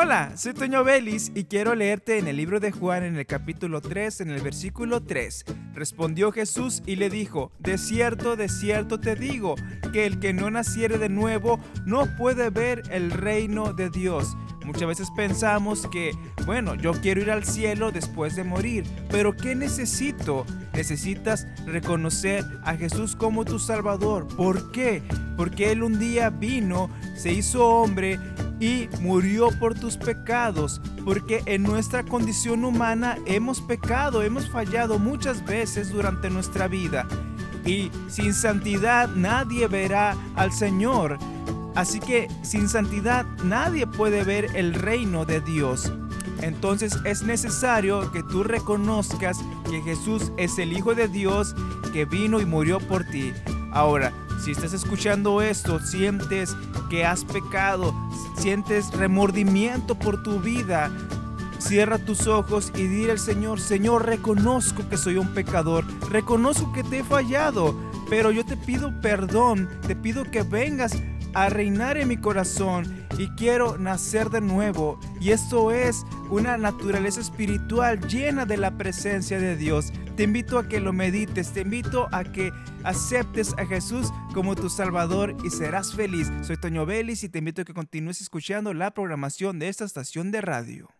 Hola, soy Toño Belis y quiero leerte en el libro de Juan en el capítulo 3, en el versículo 3. Respondió Jesús y le dijo, De cierto, de cierto te digo, que el que no naciere de nuevo no puede ver el reino de Dios. Muchas veces pensamos que, bueno, yo quiero ir al cielo después de morir, pero ¿qué necesito? Necesitas reconocer a Jesús como tu Salvador. ¿Por qué? Porque Él un día vino, se hizo hombre y murió por tus pecados, porque en nuestra condición humana hemos pecado, hemos fallado muchas veces durante nuestra vida. Y sin santidad nadie verá al Señor. Así que sin santidad nadie puede ver el reino de Dios. Entonces es necesario que tú reconozcas que Jesús es el Hijo de Dios que vino y murió por ti. Ahora, si estás escuchando esto, sientes que has pecado, sientes remordimiento por tu vida, cierra tus ojos y dile al Señor, Señor, reconozco que soy un pecador, reconozco que te he fallado, pero yo te pido perdón, te pido que vengas a reinar en mi corazón y quiero nacer de nuevo. Y esto es una naturaleza espiritual llena de la presencia de Dios. Te invito a que lo medites, te invito a que aceptes a Jesús como tu Salvador y serás feliz. Soy Toño Vélez y te invito a que continúes escuchando la programación de esta estación de radio.